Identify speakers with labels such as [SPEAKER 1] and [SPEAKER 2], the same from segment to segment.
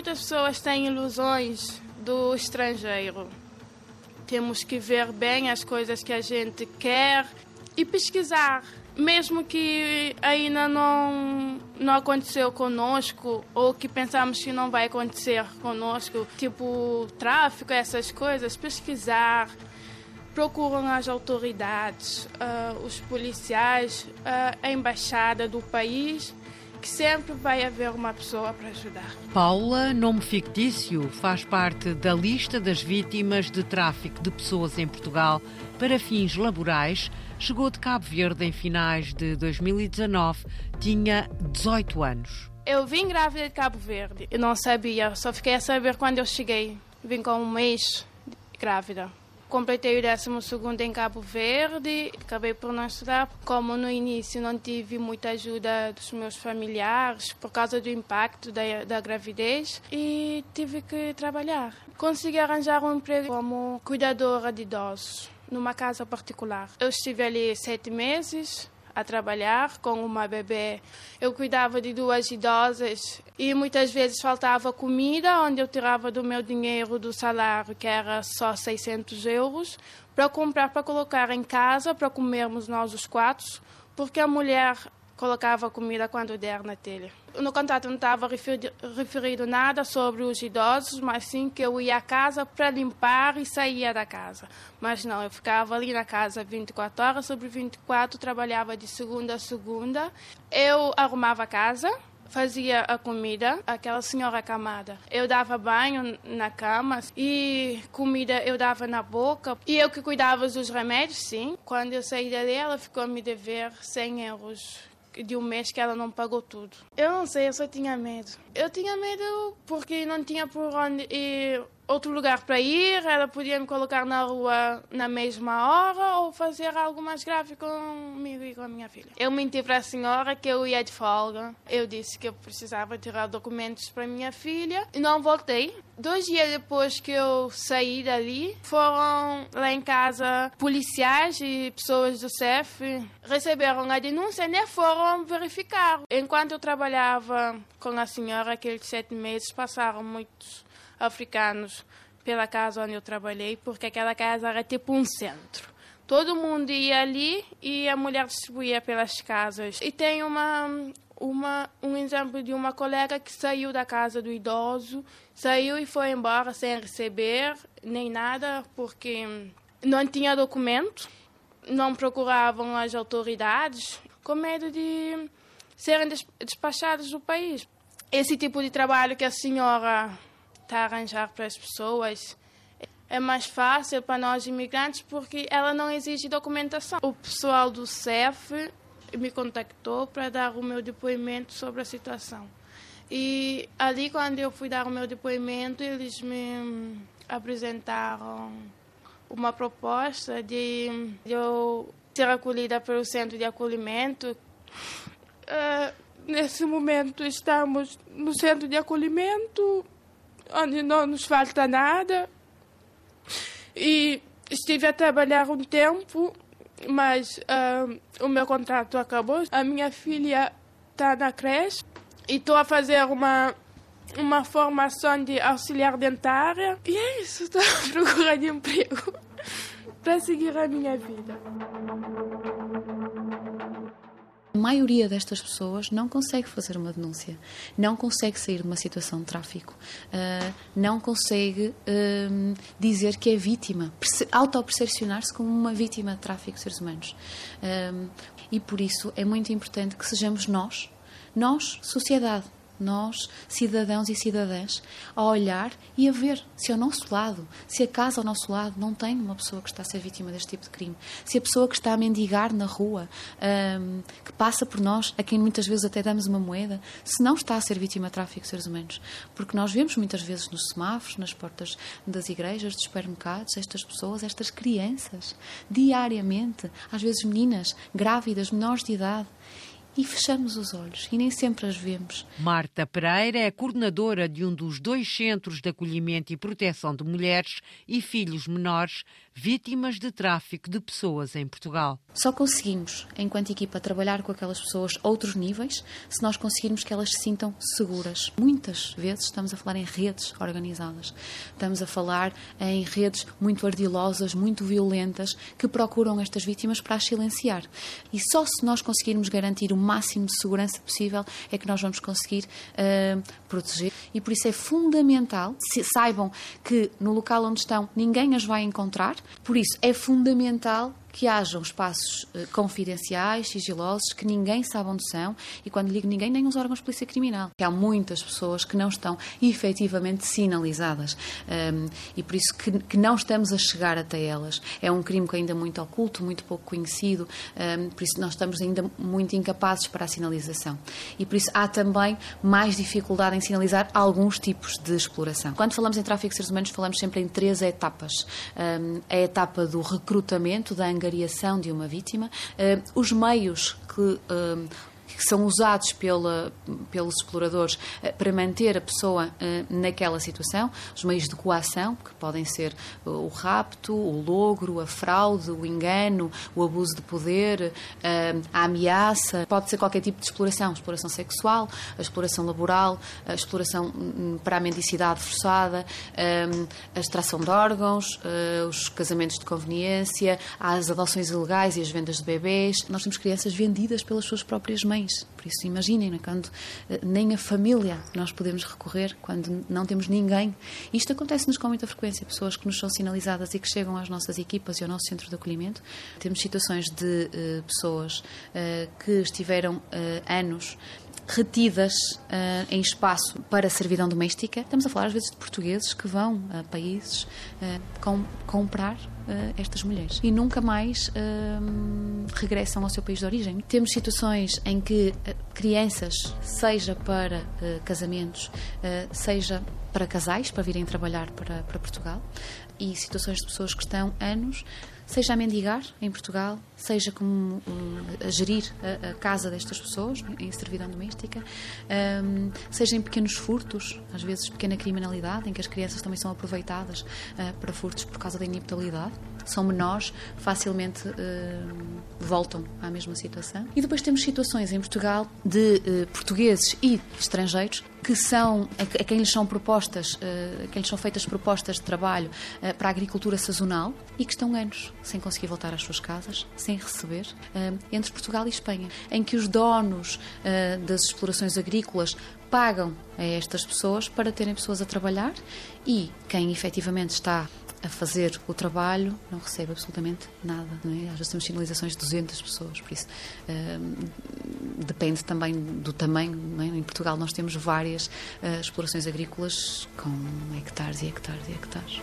[SPEAKER 1] muitas pessoas têm ilusões do estrangeiro. Temos que ver bem as coisas que a gente quer e pesquisar. Mesmo que ainda não, não aconteceu conosco ou que pensamos que não vai acontecer conosco, tipo tráfico, essas coisas, pesquisar, procuram as autoridades, uh, os policiais, uh, a embaixada do país, que sempre vai haver uma pessoa para ajudar.
[SPEAKER 2] Paula, nome fictício, faz parte da lista das vítimas de tráfico de pessoas em Portugal para fins laborais. Chegou de Cabo Verde em finais de 2019, tinha 18 anos.
[SPEAKER 1] Eu vim grávida de Cabo Verde, eu não sabia, só fiquei a saber quando eu cheguei. Vim com um mês grávida. Completei o 12 em Cabo Verde, acabei por não estudar. Como no início não tive muita ajuda dos meus familiares por causa do impacto da, da gravidez e tive que trabalhar. Consegui arranjar um emprego como cuidadora de idosos numa casa particular. Eu estive ali sete meses a trabalhar com uma bebê. Eu cuidava de duas idosas e muitas vezes faltava comida, onde eu tirava do meu dinheiro do salário, que era só 600 euros, para comprar para colocar em casa, para comermos nós os quatro, porque a mulher colocava comida quando der na telha. No contrato não estava referido nada sobre os idosos, mas sim que eu ia à casa para limpar e saía da casa. Mas não, eu ficava ali na casa 24 horas sobre 24, trabalhava de segunda a segunda. Eu arrumava a casa, fazia a comida, aquela senhora camada. Eu dava banho na cama e comida eu dava na boca. E eu que cuidava dos remédios, sim. Quando eu saí dali, ela ficou a me dever 100 euros de um mês que ela não pagou tudo. Eu não sei, eu só tinha medo. Eu tinha medo porque não tinha por onde ir outro lugar para ir, ela podia me colocar na rua na mesma hora ou fazer algo mais grave comigo e com a minha filha. Eu menti para a senhora que eu ia de folga. Eu disse que eu precisava tirar documentos para minha filha e não voltei. Dois dias depois que eu saí dali, foram lá em casa policiais e pessoas do CEF receberam a denúncia e nem foram verificar. Enquanto eu trabalhava com a senhora, aqueles sete meses passaram muitos africanos pela casa onde eu trabalhei, porque aquela casa era tipo um centro. Todo mundo ia ali e a mulher distribuía pelas casas. E tem uma, uma, um exemplo de uma colega que saiu da casa do idoso, saiu e foi embora sem receber nem nada, porque não tinha documento, não procuravam as autoridades, com medo de serem despachados do país. Esse tipo de trabalho que a senhora está a arranjar para as pessoas é mais fácil para nós imigrantes porque ela não exige documentação. O pessoal do CEF me contactou para dar o meu depoimento sobre a situação. E ali, quando eu fui dar o meu depoimento, eles me apresentaram uma proposta de eu ser acolhida pelo centro de acolhimento. Uh, nesse momento, estamos no centro de acolhimento onde não nos falta nada. E estive a trabalhar um tempo, mas uh, o meu contrato acabou. A minha filha está na creche e estou a fazer uma, uma formação de auxiliar dentária. E é isso, estou de emprego para seguir a minha vida.
[SPEAKER 3] A maioria destas pessoas não consegue fazer uma denúncia, não consegue sair de uma situação de tráfico, uh, não consegue uh, dizer que é vítima, auto-percepcionar-se como uma vítima de tráfico de seres humanos. Uh, e por isso é muito importante que sejamos nós, nós, sociedade, nós, cidadãos e cidadãs, a olhar e a ver se ao nosso lado, se a casa ao nosso lado não tem uma pessoa que está a ser vítima deste tipo de crime, se a pessoa que está a mendigar na rua, um, que passa por nós, a quem muitas vezes até damos uma moeda, se não está a ser vítima de tráfico de seres humanos. Porque nós vemos muitas vezes nos semáforos, nas portas das igrejas, dos supermercados, estas pessoas, estas crianças, diariamente, às vezes meninas, grávidas, menores de idade e fechamos os olhos e nem sempre as vemos.
[SPEAKER 2] Marta Pereira é coordenadora de um dos dois centros de acolhimento e proteção de mulheres e filhos menores vítimas de tráfico de pessoas em Portugal.
[SPEAKER 3] Só conseguimos, enquanto equipa, trabalhar com aquelas pessoas outros níveis se nós conseguirmos que elas se sintam seguras. Muitas vezes estamos a falar em redes organizadas, estamos a falar em redes muito ardilosas, muito violentas, que procuram estas vítimas para as silenciar. E só se nós conseguirmos garantir o máximo de segurança possível é que nós vamos conseguir uh, proteger. E por isso é fundamental, se, saibam que no local onde estão ninguém as vai encontrar, por isso é fundamental que hajam espaços uh, confidenciais, sigilosos, que ninguém sabe onde são, e quando digo ninguém, nem os órgãos de polícia criminal. Que há muitas pessoas que não estão efetivamente sinalizadas um, e por isso que, que, não estamos a chegar até elas. É um crime que ainda é muito oculto, muito pouco conhecido, um, por isso nós estamos ainda muito incapazes para a sinalização. E por isso há também mais dificuldade em sinalizar alguns tipos de exploração. Quando falamos em tráfico de seres humanos, falamos sempre em três etapas. Um, a etapa do recrutamento, da angariação de uma vítima, eh, os meios que eh, que são usados pela, pelos exploradores eh, para manter a pessoa eh, naquela situação, os meios de coação, que podem ser eh, o rapto, o logro, a fraude, o engano, o abuso de poder, a ameaça, pode ser qualquer tipo de exploração, exploração sexual, a exploração laboral, a exploração hum, para a mendicidade forçada, a extração de órgãos, os casamentos de conveniência, as adoções ilegais e as vendas de bebês. Nós temos crianças vendidas pelas suas próprias mães por isso, imaginem, é? quando eh, nem a família nós podemos recorrer, quando não temos ninguém. Isto acontece-nos com muita frequência. Pessoas que nos são sinalizadas e que chegam às nossas equipas e ao nosso centro de acolhimento. Temos situações de uh, pessoas uh, que estiveram uh, anos retidas uh, em espaço para servidão doméstica. Estamos a falar às vezes de portugueses que vão a países uh, com, comprar uh, estas mulheres e nunca mais regressam ao seu país de origem. Temos situações em que crianças, seja para casamentos, seja para casais, para virem trabalhar para, para Portugal, e situações de pessoas que estão anos seja a mendigar em Portugal, seja como um, a gerir a, a, casa destas pessoas em servidão doméstica, um, seja em pequenos furtos, às vezes pequena criminalidade, em que as crianças também são aproveitadas uh, para furtos por causa da ineptabilidade. São menores, facilmente voltam à mesma situação. E depois temos situações em Portugal de uh, portugueses e estrangeiros que são a, quem lhes são propostas, a quem lhes são feitas propostas de trabalho para a agricultura sazonal e que estão anos sem conseguir voltar às suas casas, sem receber, entre Portugal e Espanha, em que os donos das explorações agrícolas pagam a estas pessoas para terem pessoas a trabalhar e quem efetivamente está a fazer o trabalho não recebe absolutamente nada. É? Às vezes temos sinalizações de 200 pessoas, por isso uh, depende também do tamanho. É? Em Portugal nós temos várias uh, explorações agrícolas com hectares e hectares e hectares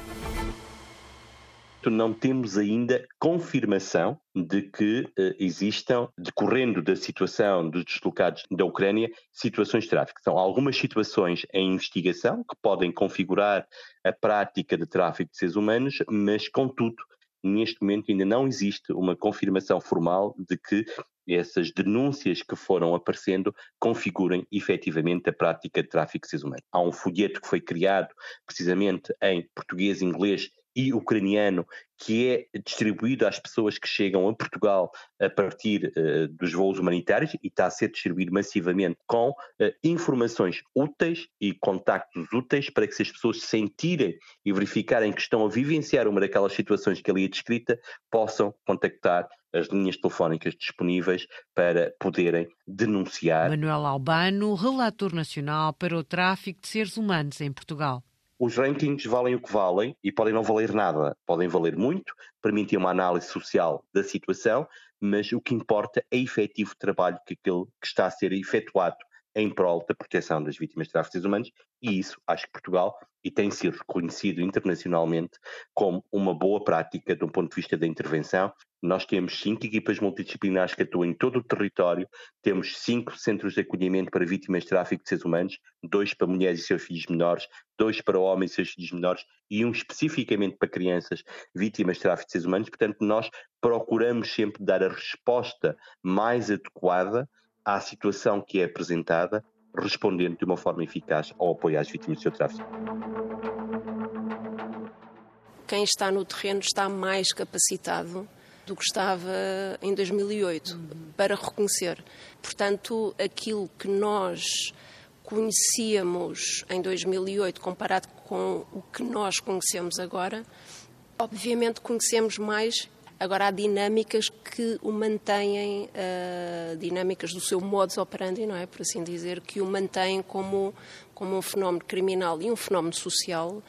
[SPEAKER 4] não temos ainda confirmação de que uh, existam, decorrendo da situação dos deslocados da Ucrânia, situações de tráfico. São algumas situações em investigação que podem configurar a prática de tráfico de seres humanos, mas, contudo, neste momento ainda não existe uma confirmação formal de que essas denúncias que foram aparecendo configurem efetivamente a prática de tráfico de seres humanos. Há um folheto que foi criado precisamente em português, inglês e ucraniano que é distribuído às pessoas que chegam a Portugal a partir uh, dos voos humanitários e está a ser distribuído massivamente com uh, informações úteis e contactos úteis para que se as pessoas sentirem e verificarem que estão a vivenciar uma daquelas situações que ali é descrita, possam contactar as linhas telefónicas disponíveis para poderem denunciar.
[SPEAKER 2] Manuel Albano, relator nacional para o tráfico de seres humanos em Portugal
[SPEAKER 4] os rankings valem o que valem e podem não valer nada, podem valer muito, permitem uma análise social da situação, mas o que importa é efetivo trabalho que, aquele que está a ser efetuado em prol da proteção das vítimas de tráfico de humanos e isso acho que Portugal e tem sido reconhecido internacionalmente como uma boa prática de um ponto de vista da intervenção. Nós temos cinco equipas multidisciplinares que atuam em todo o território, temos cinco centros de acolhimento para vítimas de tráfico de seres humanos, dois para mulheres e seus filhos menores, dois para homens e seus filhos menores e um especificamente para crianças vítimas de tráfico de seres humanos. Portanto, nós procuramos sempre dar a resposta mais adequada à situação que é apresentada, respondendo de uma forma eficaz ao apoio às vítimas do seu tráfico.
[SPEAKER 5] quem está no terreno está mais capacitado do que estava em 2008 uhum. para reconhecer. Portanto, aquilo que nós conhecíamos em 2008 comparado com o que nós conhecemos agora, obviamente conhecemos mais. Agora há dinâmicas que o mantêm, uh, dinâmicas do seu modus operandi, não é? Por assim dizer, que o mantêm como, como um fenómeno criminal e um fenómeno social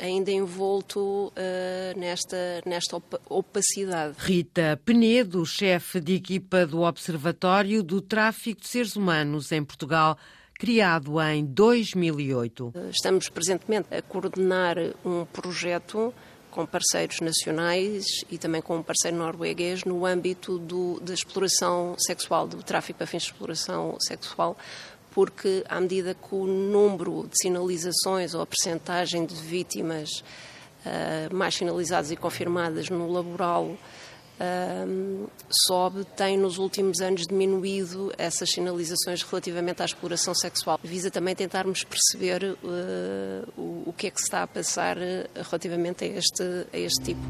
[SPEAKER 5] Ainda envolto uh, nesta, nesta opacidade.
[SPEAKER 2] Rita Penedo, chefe de equipa do Observatório do Tráfico de Seres Humanos em Portugal, criado em 2008.
[SPEAKER 5] Estamos presentemente a coordenar um projeto com parceiros nacionais e também com um parceiro norueguês no âmbito do, da exploração sexual, do tráfico para fins de exploração sexual, porque à medida que o número de sinalizações ou a percentagem de vítimas uh, mais sinalizadas e confirmadas no laboral uh, sobe, tem nos últimos anos diminuído essas sinalizações relativamente à exploração sexual. Visa também tentarmos perceber uh, o, o, que é que se está a passar relativamente a este, a este tipo.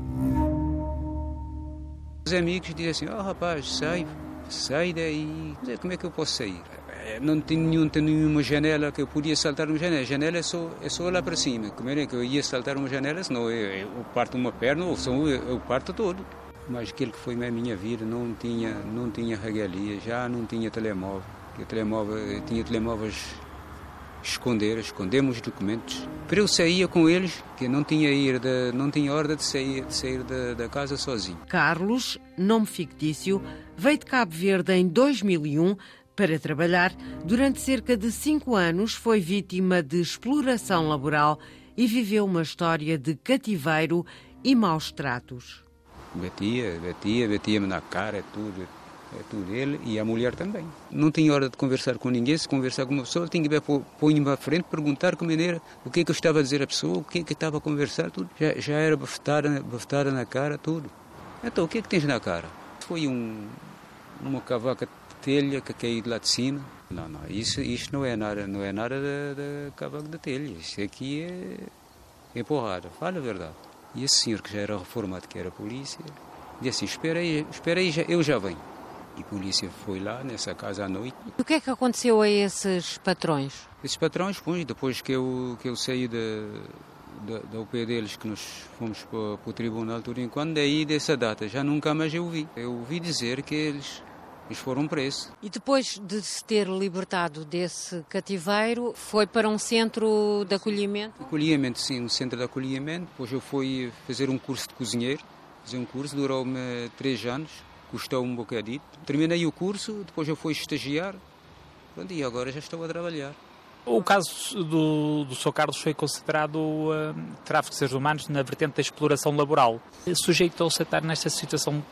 [SPEAKER 6] Os amigos dizem assim, oh rapaz, sai, sai daí. Como é que eu posso sair? Não tinha, nenhum, nenhuma janela que eu podia saltar uma janela. A janela é só, é só lá para cima. Como é que eu ia saltar uma janela, senão eu, eu parto uma perna ou eu, eu parto todo. Mas aquilo que foi na minha vida não tinha, não tinha regalia, já não tinha telemóvel. Eu, telemóvel, eu tinha telemóveis esconder, escondemos os documentos. Para eu saía com eles, que não tinha ir de, não tinha ordem de sair, de sair da, da casa sozinho.
[SPEAKER 2] Carlos, nome fictício, veio de Cabo Verde em 2001 para trabalhar, durante cerca de cinco anos foi vítima de exploração laboral e viveu uma história de cativeiro e maus tratos.
[SPEAKER 6] Batia, batia, batia-me na cara, é tudo, é tudo ele e a mulher também. Não tinha hora de conversar com ninguém, se conversar com uma pessoa, tinha que pôr-me à frente, perguntar como era, o que é que eu estava a dizer à pessoa, o que é que estava a conversar, tudo. Já, já era bafetada, bafetada na cara, tudo. Então, o que é que tens na cara? Foi um, uma cavaca telha que caiu de lá de cima. Não, não, isso, isto não é nada, não é nada da, da cavaco da telha. Isto aqui é, é porrada, fala a verdade. E esse senhor que já era reformado, que era polícia, disse assim, espera aí, espera aí, eu já venho. E a polícia foi lá nessa casa à noite.
[SPEAKER 2] E o que é que aconteceu a esses patrões?
[SPEAKER 6] Esses patrões, pois, depois que eu, que eu saí da, da, da UP deles, que nós fomos para, para o tribunal tudo enquanto, daí dessa data já nunca mais eu vi. Eu ouvi dizer que eles eles foram presos.
[SPEAKER 2] E depois de se ter libertado desse cativeiro, foi para um centro de acolhimento?
[SPEAKER 6] Acolhimento, sim, um centro de acolhimento. Depois eu fui fazer um curso de cozinheiro. Fazer um curso, durou-me três anos, custou um bocadito. Terminei o curso, depois eu fui estagiar. Pronto, e agora já estou a trabalhar.
[SPEAKER 7] O caso do, do Sr. Carlos foi considerado uh, tráfico de seres humanos na vertente da exploração laboral. Sujeitou-se a estar nesta situação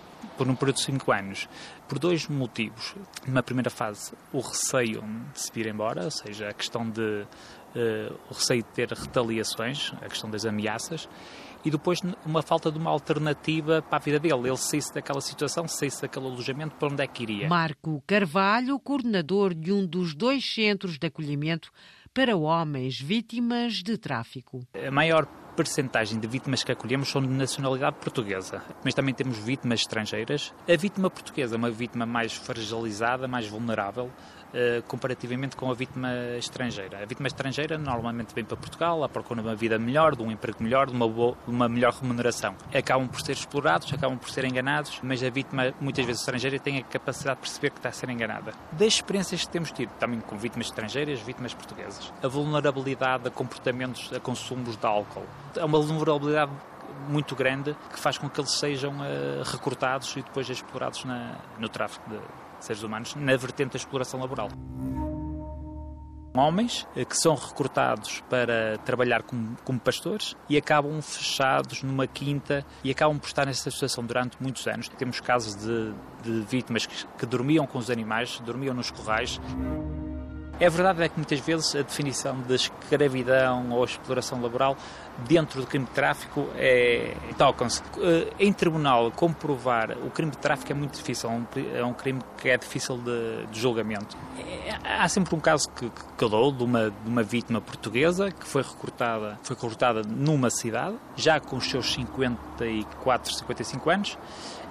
[SPEAKER 7] por um período de 5 anos, por dois motivos. Numa primeira fase, o receio de se vir embora, ou seja, a questão de uh, o receio de ter retaliações, a questão das ameaças, e depois uma falta de uma alternativa para a vida dele. Ele saísse daquela situação, saísse daquele alojamento, para onde é que iria?
[SPEAKER 2] Marco Carvalho, coordenador de um dos dois centros de acolhimento para homens vítimas de tráfico.
[SPEAKER 7] A maior percentagem de vítimas que acolhemos são de nacionalidade portuguesa, mas também temos vítimas estrangeiras. A vítima portuguesa é uma vítima mais fragilizada, mais vulnerável, Uh, comparativamente com a vítima estrangeira. A vítima estrangeira normalmente vem para Portugal à procura de uma vida melhor, de um emprego melhor, de uma, boa, uma melhor remuneração. Acabam por ser explorados, acabam por ser enganados, mas a vítima, muitas vezes estrangeira, tem a capacidade de perceber que está a ser enganada. Das experiências que temos tido, também com vítimas estrangeiras, vítimas portuguesas, a vulnerabilidade a comportamentos, a consumos de álcool, é uma vulnerabilidade muito grande que faz com que eles sejam uh, recrutados e depois explorados na, no tráfico de seres humanos na vertente da exploração laboral. Homens eh, que são recrutados para trabalhar como, como, pastores e acabam fechados numa quinta e acabam por estar nessa situação durante muitos anos. Temos casos de, de vítimas que, que dormiam com os animais, dormiam nos corrais. É verdade é que muitas vezes a definição de escravidão ou exploração laboral dentro do crime de tráfico é, tocam-se. Eh, em tribunal, comprovar o crime de tráfico é muito difícil, é um, é crime que é difícil de, de julgamento. É, há sempre um caso que, que eu dou de uma, de uma vítima portuguesa que foi recrutada, foi recrutada numa cidade, já com os seus 54, 55 anos,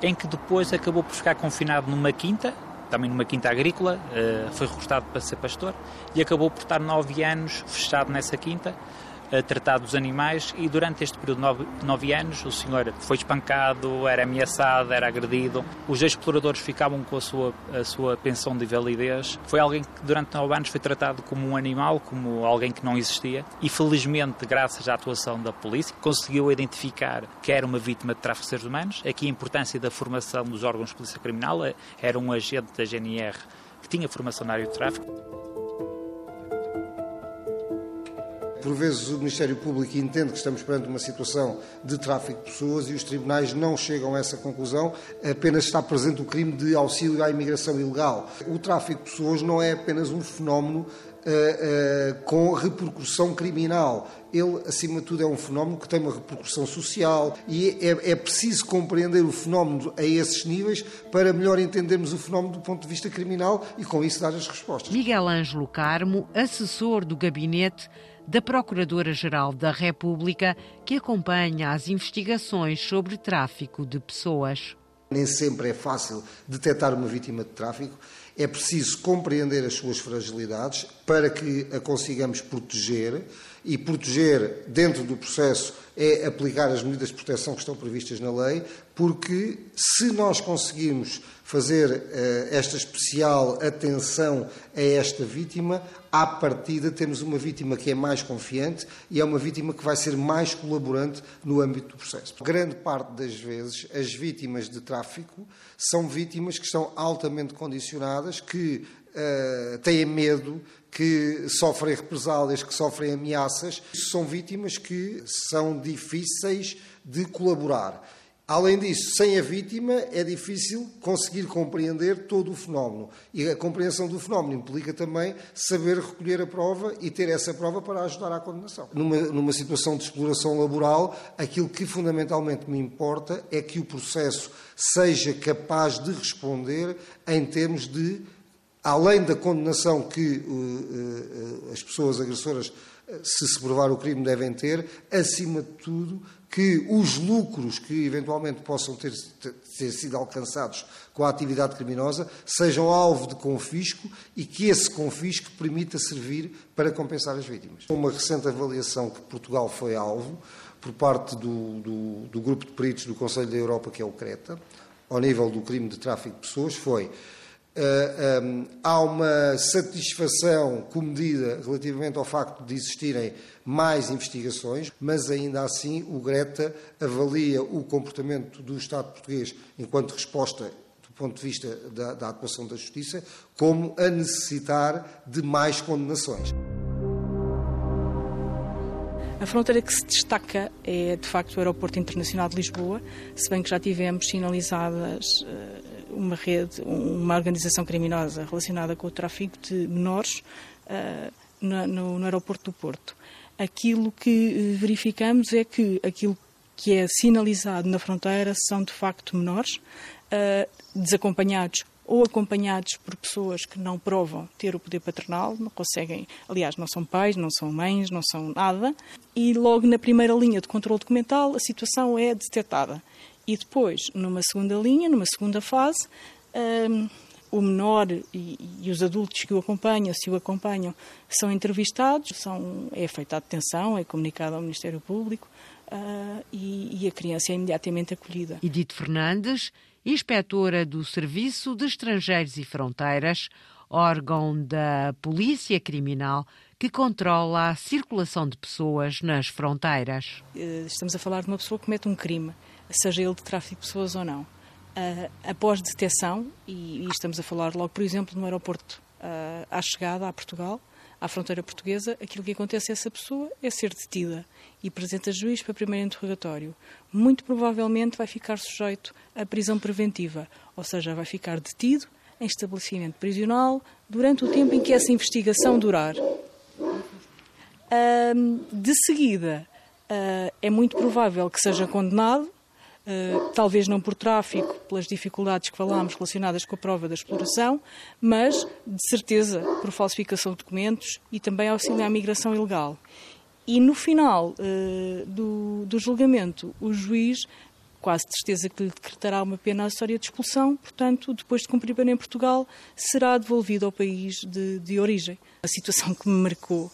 [SPEAKER 7] em que depois acabou por ficar confinado numa quinta, também numa quinta agrícola, eh, foi recrutado para ser pastor e acabou por estar nove anos fechado nessa quinta a tratar dos animais e durante este período de nove, nove, anos o senhor foi espancado, era ameaçado, era agredido. Os exploradores ficavam com a sua, a sua pensão de validez. Foi alguém que durante nove anos foi tratado como um animal, como alguém que não existia e felizmente, graças à atuação da polícia, conseguiu identificar que era uma vítima de tráfico de seres humanos. Aqui a importância da formação dos órgãos de polícia criminal, era um agente da GNR que tinha formação na área de tráfico
[SPEAKER 8] Por vezes o Ministério Público entende que estamos perante uma situação de tráfico de pessoas e os tribunais não chegam a essa conclusão, apenas está presente o crime de auxílio à imigração ilegal. O tráfico de pessoas não é apenas um fenómeno Uh, uh, com repercussão criminal. Ele, acima de tudo, é um fenómeno que tem uma repercussão social e é, é, preciso compreender o fenómeno a esses níveis para melhor entendermos o fenómeno do ponto de vista criminal e, com isso, dar as respostas.
[SPEAKER 2] Miguel Ângelo Carmo, assessor do gabinete da Procuradora-Geral da República, que acompanha as investigações sobre tráfico de pessoas.
[SPEAKER 8] Nem sempre é fácil detectar uma vítima de tráfico. É preciso compreender as suas fragilidades para que a consigamos proteger e proteger dentro do processo é aplicar as medidas de proteção que estão previstas na lei, porque se nós conseguirmos fazer uh, esta especial atenção a esta vítima, à partida temos uma vítima que é mais confiante e é uma vítima que vai ser mais colaborante no âmbito do processo. Grande parte das vezes, as vítimas de tráfico são vítimas que estão altamente condicionadas, que uh, têm medo, que sofrem represálias, que sofrem ameaças, são vítimas que são difíceis de colaborar. Além disso, sem a vítima é difícil conseguir compreender todo o fenómeno. E a compreensão do fenómeno implica também saber recolher a prova e ter essa prova para ajudar à condenação. Numa, numa situação de exploração laboral, aquilo que fundamentalmente me importa é que o processo seja capaz de responder em termos de além da condenação que uh, uh, as pessoas agressoras, se se provar o crime, devem ter, acima de tudo, que os lucros que eventualmente possam ter, ter, sido alcançados com a atividade criminosa sejam alvo de confisco e que esse confisco permita servir para compensar as vítimas. Uma recente avaliação que Portugal foi alvo por parte do, do, do grupo de peritos do Conselho da Europa, que é o CRETA, ao nível do crime de tráfico de pessoas, foi Eh, um, há uma satisfação comedida relativamente ao facto de existirem mais investigações, mas ainda assim o Greta avalia o comportamento do Estado português enquanto resposta do ponto de vista da, da atuação da Justiça como a necessitar de mais condenações.
[SPEAKER 9] A fronteira que se destaca é, de facto, o Aeroporto Internacional de Lisboa, se bem que já tivemos sinalizadas uh, uma rede, uma organização criminosa relacionada com o tráfico de menores uh, no, no, aeroporto do Porto. Aquilo que eh, verificamos é que aquilo que é sinalizado na fronteira são de facto menores, uh, desacompanhados ou acompanhados por pessoas que não provam ter o poder paternal, não conseguem, aliás, não são pais, não são mães, não são nada, e logo na primeira linha de controle documental a situação é detectada. E depois, numa segunda linha, numa segunda fase, um, o menor e, e, os adultos que o acompanham, se o acompanham, são entrevistados, são, é feita a detenção, é comunicado ao Ministério Público uh, e, e, a criança é imediatamente acolhida.
[SPEAKER 2] Edith Fernandes, inspetora do Serviço de Estrangeiros e Fronteiras, órgão da Polícia Criminal que controla a circulação de pessoas nas fronteiras.
[SPEAKER 9] Eh, estamos a falar de uma pessoa que comete um crime seja ele de tráfico de pessoas ou não. Uh, após detecção, e, e, estamos a falar logo, por exemplo, no aeroporto uh, à chegada a Portugal, à fronteira portuguesa, aquilo que acontece a essa pessoa é ser detida e apresenta juiz para primeiro interrogatório. Muito provavelmente vai ficar sujeito à prisão preventiva, ou seja, vai ficar detido em estabelecimento prisional durante o tempo em que essa investigação durar. de seguida, uh, é muito provável que seja condenado, uh, talvez não por tráfico, pelas dificuldades que falámos relacionadas com a prova da exploração, mas de certeza por falsificação de documentos e também auxílio à migração ilegal. E no final uh, do, do julgamento, o juiz quase certeza que lhe decretará uma pena acessória de expulsão, portanto, depois de cumprir pena em Portugal, será devolvido ao país de, de origem. A situação que me marcou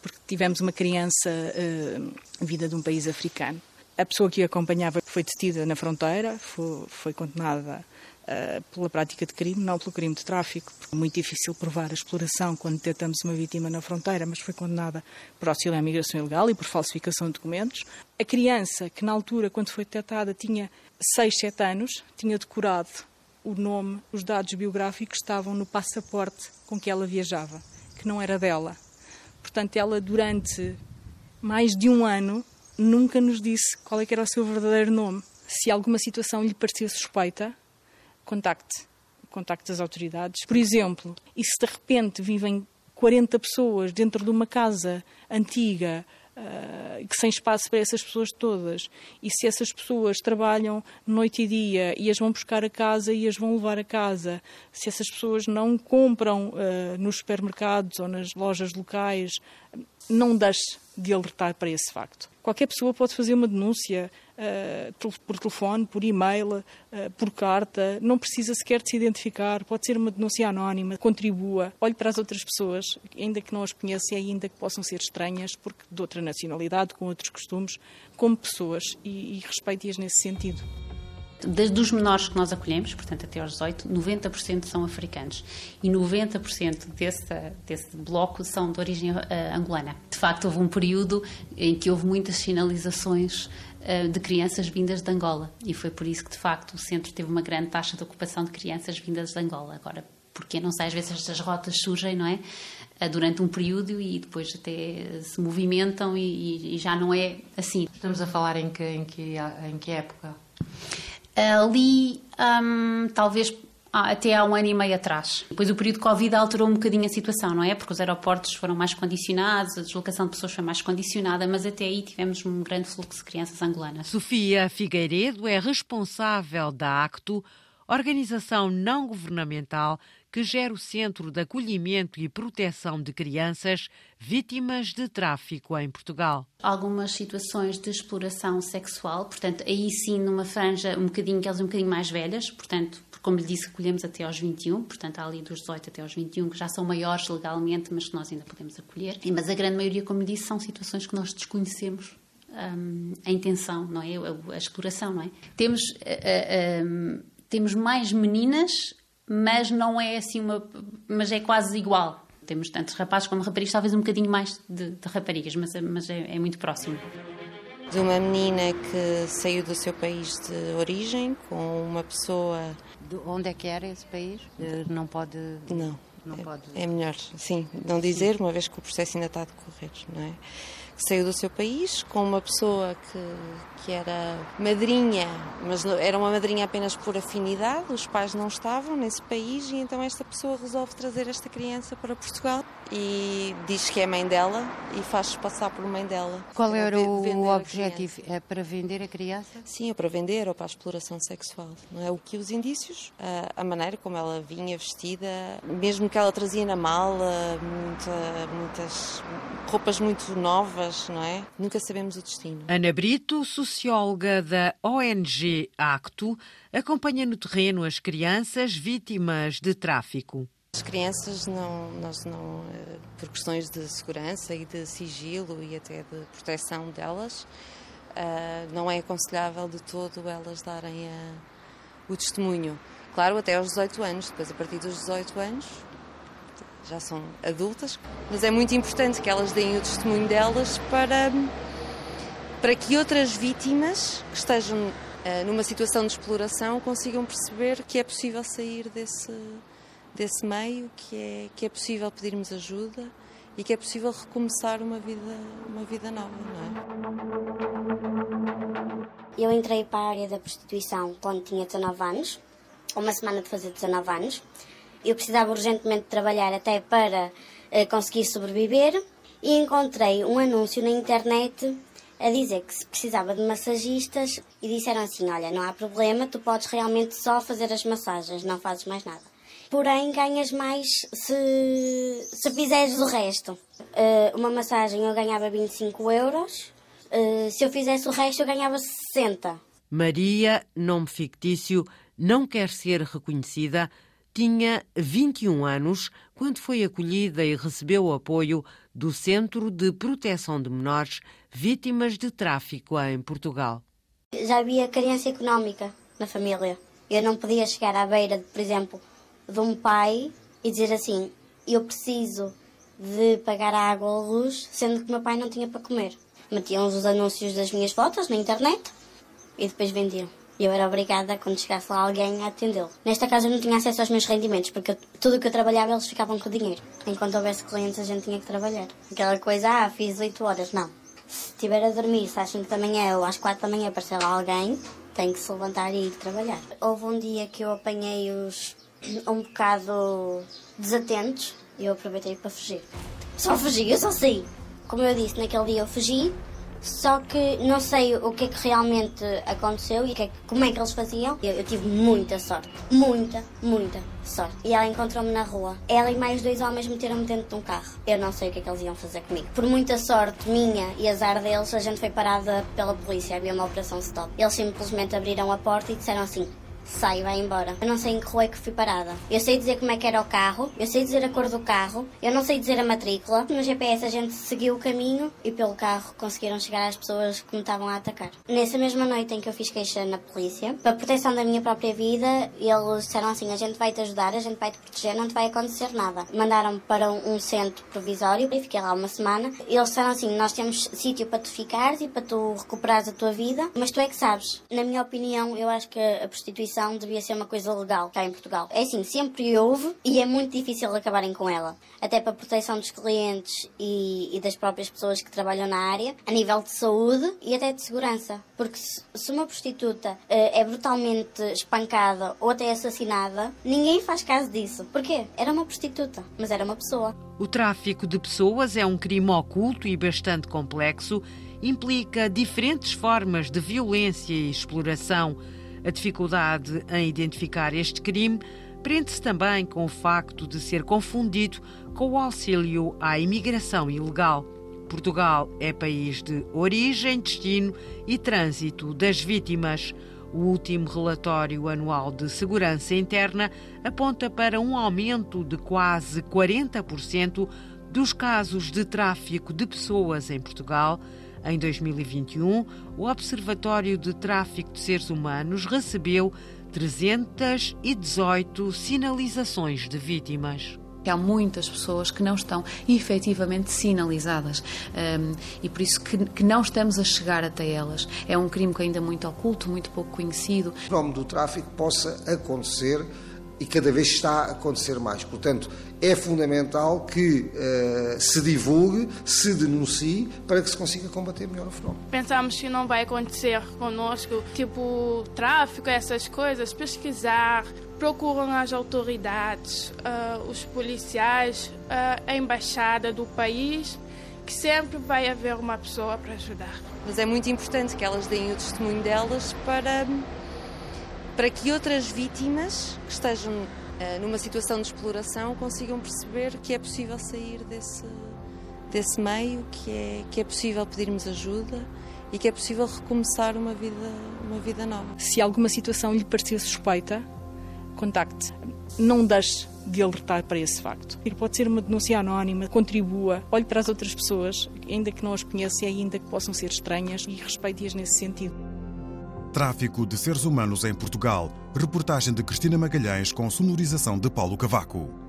[SPEAKER 9] porque tivemos uma criança uh, vinda de um país africano. A pessoa que a acompanhava foi detida na fronteira, foi, foi condenada uh, pela prática de crime, não pelo crime de tráfico, porque é muito difícil provar a exploração quando detectamos uma vítima na fronteira, mas foi condenada por auxílio à migração ilegal e por falsificação de documentos. A criança, que na altura, quando foi detectada, tinha 6, 7 anos, tinha decorado o nome, os dados biográficos estavam no passaporte com que ela viajava, que não era dela. Portanto, ela durante mais de um ano nunca nos disse qual é era o seu verdadeiro nome. Se alguma situação lhe parecia suspeita, contacte. Contacte as autoridades. Por exemplo, e se de repente vivem 40 pessoas dentro de uma casa antiga, uh, sem espaço para essas pessoas todas. E se essas pessoas trabalham noite e dia e as vão buscar a casa e as vão levar a casa, se essas pessoas não compram uh, nos supermercados ou nas lojas locais, não deixe de alertar para esse facto. Qualquer pessoa pode fazer uma denúncia uh, por telefone, por e-mail, uh, por carta, não precisa sequer de se identificar, pode ser uma denúncia anónima, contribua, olhe para as outras pessoas, ainda que não as conheça e ainda que possam ser estranhas, porque de outra nacionalidade, com outros costumes, como pessoas e, e respeite-as nesse sentido
[SPEAKER 10] dos menores que nós acolhemos, portanto até aos 18, 90% são africanos e 90% desse, desse bloco são de origem uh, angolana. De facto, houve um período em que houve muitas sinalizações uh, de crianças vindas de Angola e foi por isso que, de facto, o centro teve uma grande taxa de ocupação de crianças vindas de Angola. Agora, porque não sei, às vezes estas rotas surgem, não é? Uh, durante um período e depois até se movimentam e, e, já não é assim.
[SPEAKER 2] Estamos a falar em que, em que, em que época?
[SPEAKER 10] Ali, um, talvez até há um ano e meio atrás. Depois o período de Covid alterou um bocadinho a situação, não é? Porque os aeroportos foram mais condicionados, a deslocação de pessoas foi mais condicionada, mas até aí tivemos um grande fluxo de crianças angolanas.
[SPEAKER 2] Sofia Figueiredo é responsável da ACTO, organização não governamental que gera o Centro de Acolhimento e Proteção de Crianças Vítimas de Tráfico em Portugal.
[SPEAKER 10] Algumas situações de exploração sexual, portanto, aí sim numa franja um bocadinho, aquelas um bocadinho mais velhas, portanto, como lhe disse, acolhemos até aos 21, portanto, há ali dos 18 até aos 21, que já são maiores legalmente, mas que nós ainda podemos acolher. Mas a grande maioria, como lhe disse, são situações que nós desconhecemos um, a intenção, não é? A, a, exploração, não é? Temos, uh, uh, um, temos mais meninas mas não é assim uma. mas é quase igual. Temos tantos rapazes como raparigas, talvez um bocadinho mais de, de raparigas, mas, mas é, é, muito próximo.
[SPEAKER 11] De uma menina que saiu do seu país de origem com uma pessoa.
[SPEAKER 2] De onde é que era esse país? Não pode.
[SPEAKER 11] Não. Não é, pode... é melhor, sim, não dizer, uma vez que o processo ainda está a decorrer, não é? Saiu do seu país com uma pessoa que, que era madrinha, mas era uma madrinha apenas por afinidade, os pais não estavam nesse país e então esta pessoa resolve trazer esta criança para Portugal e diz que é mãe dela e faz passar por mãe dela.
[SPEAKER 2] Qual era o objetivo? É para vender a criança?
[SPEAKER 11] Sim, é para vender ou para a exploração sexual. Não é o que os indícios, a, a maneira como ela vinha vestida, mesmo que ela trazia na mala muita, muitas roupas muito novas, não é? Nunca sabemos o destino.
[SPEAKER 2] Ana Brito, socióloga da ONG Acto, acompanha no terreno as crianças vítimas de tráfico.
[SPEAKER 11] As crianças não, nós não, eh, por questões de segurança e de sigilo e até de proteção delas, eh, não é aconselhável de todo elas darem a, o testemunho. Claro, até aos 18 anos, depois a partir dos 18 anos já são adultas, mas é muito importante que elas deem o testemunho delas para, para que outras vítimas que estejam eh, numa situação de exploração consigam perceber que é possível sair desse desse meio, que é, que é possível pedirmos ajuda e que é possível recomeçar uma vida, uma vida nova, não
[SPEAKER 12] é? Eu entrei para a área da prostituição quando tinha 19 anos, uma semana de fazer 19 anos, Eu precisava urgentemente trabalhar até para uh, conseguir sobreviver e encontrei um anúncio na internet a dizer que se precisava de massagistas e disseram assim: Olha, não há problema, tu podes realmente só fazer as massagens, não fazes mais nada. Porém, ganhas mais se, se fizeres o resto. Uh, uma massagem eu ganhava 25 euros, uh, se eu fizesse o resto eu ganhava 60.
[SPEAKER 2] Maria, nome fictício, não quer ser reconhecida, tinha 21 anos quando foi acolhida e recebeu o apoio do Centro de Proteção de Menores Vítimas de Tráfico em Portugal.
[SPEAKER 12] Já havia carência económica na família. Eu não podia chegar à beira, por exemplo, de um pai e dizer assim: Eu preciso de pagar a água ou a luz, sendo que meu pai não tinha para comer. Metiam os anúncios das minhas fotos na internet e depois vendiam. Eu era obrigada, quando chegasse lá alguém, a atendê-lo. Nesta casa eu não tinha acesso aos meus rendimentos, porque eu, tudo o que eu trabalhava eles ficavam com o dinheiro. Enquanto houvesse clientes a gente tinha que trabalhar. Aquela coisa, ah, fiz 8 horas. Não. Se estiver a dormir, se às 5 da manhã ou às 4 da manhã aparecer lá alguém, tem que se levantar e ir trabalhar. Houve um dia que eu apanhei os um bocado desatentos e eu aproveitei para fugir. Só fugi, eu só saí. Como eu disse, naquele dia eu fugi só que não sei o que é que realmente aconteceu e é, como é que eles faziam. Eu, eu, tive muita sorte. Muita, muita sorte. E ela encontrou-me na rua. Ela e mais dois homens meteram-me dentro de um carro. Eu não sei o que é que eles iam fazer comigo. Por muita sorte minha e azar deles, a gente foi parada pela polícia. Havia uma operação stop. Eles simplesmente abriram a porta e disseram assim: sai vai embora. Eu não sei em que rua é que fui parada. Eu sei dizer como é que era o carro, eu sei dizer a cor do carro, eu não sei dizer a matrícula. No GPS a gente seguiu o caminho e pelo carro conseguiram chegar às pessoas que me estavam a atacar. Nessa mesma noite em que eu fiz queixa na polícia, para proteção da minha própria vida, eles disseram assim: a gente vai te ajudar, a gente vai te proteger, não te vai acontecer nada. Mandaram-me para um centro provisório e fiquei lá uma semana. Eles disseram assim: nós temos sítio para tu ficares e para tu recuperares a tua vida, mas tu é que sabes. Na minha opinião, eu acho que a prostituição prostituição devia ser uma coisa legal cá em Portugal. É assim, sempre houve e é muito difícil acabarem com ela. Até para a proteção dos clientes e, e das próprias pessoas que trabalham na área, a nível de saúde e até de segurança. Porque se, se uma prostituta uh, é brutalmente espancada ou até assassinada, ninguém faz caso disso. Porquê? Era uma prostituta, mas era uma pessoa.
[SPEAKER 2] O tráfico de pessoas é um crime oculto e bastante complexo implica diferentes formas de violência e exploração. A dificuldade em identificar este crime prende-se também com o facto de ser confundido com o auxílio à imigração ilegal. Portugal é país de origem, destino e trânsito das vítimas. O último relatório anual de segurança interna aponta para um aumento de quase 40% dos casos de tráfico de pessoas em Portugal em 2021, o Observatório de Tráfico de Seres Humanos recebeu 318 sinalizações de vítimas
[SPEAKER 3] há muitas pessoas que não estão efetivamente sinalizadas um, e por isso que, que, não estamos a chegar até elas. É um crime que ainda é muito oculto, muito pouco conhecido.
[SPEAKER 8] O fenómeno do tráfico possa acontecer e cada vez está a acontecer mais. Portanto, é fundamental que uh, se divulgue, se denuncie, para que se consiga combater melhor o fenómeno.
[SPEAKER 1] Pensamos que não vai acontecer conosco, tipo tráfico, essas coisas, pesquisar, procuram as autoridades, uh, os policiais, uh, a embaixada do país, que sempre vai haver uma pessoa para ajudar.
[SPEAKER 11] Mas é muito importante que elas deem o testemunho delas para para que outras vítimas que estejam uh, numa situação de exploração consigam perceber que é possível sair desse, desse meio, que é, que é possível pedirmos ajuda e que é possível recomeçar uma vida, uma vida nova.
[SPEAKER 9] Se alguma situação lhe parecer suspeita, contacte. Não deixe de alertar para esse facto. Pode ser uma denúncia anónima, contribua, olhe para as outras pessoas, ainda que não as conheça e ainda que possam ser estranhas, e respeite-as nesse sentido.
[SPEAKER 13] Tráfico de seres humanos em Portugal. Reportagem de Cristina Magalhães com sonorização de Paulo Cavaco.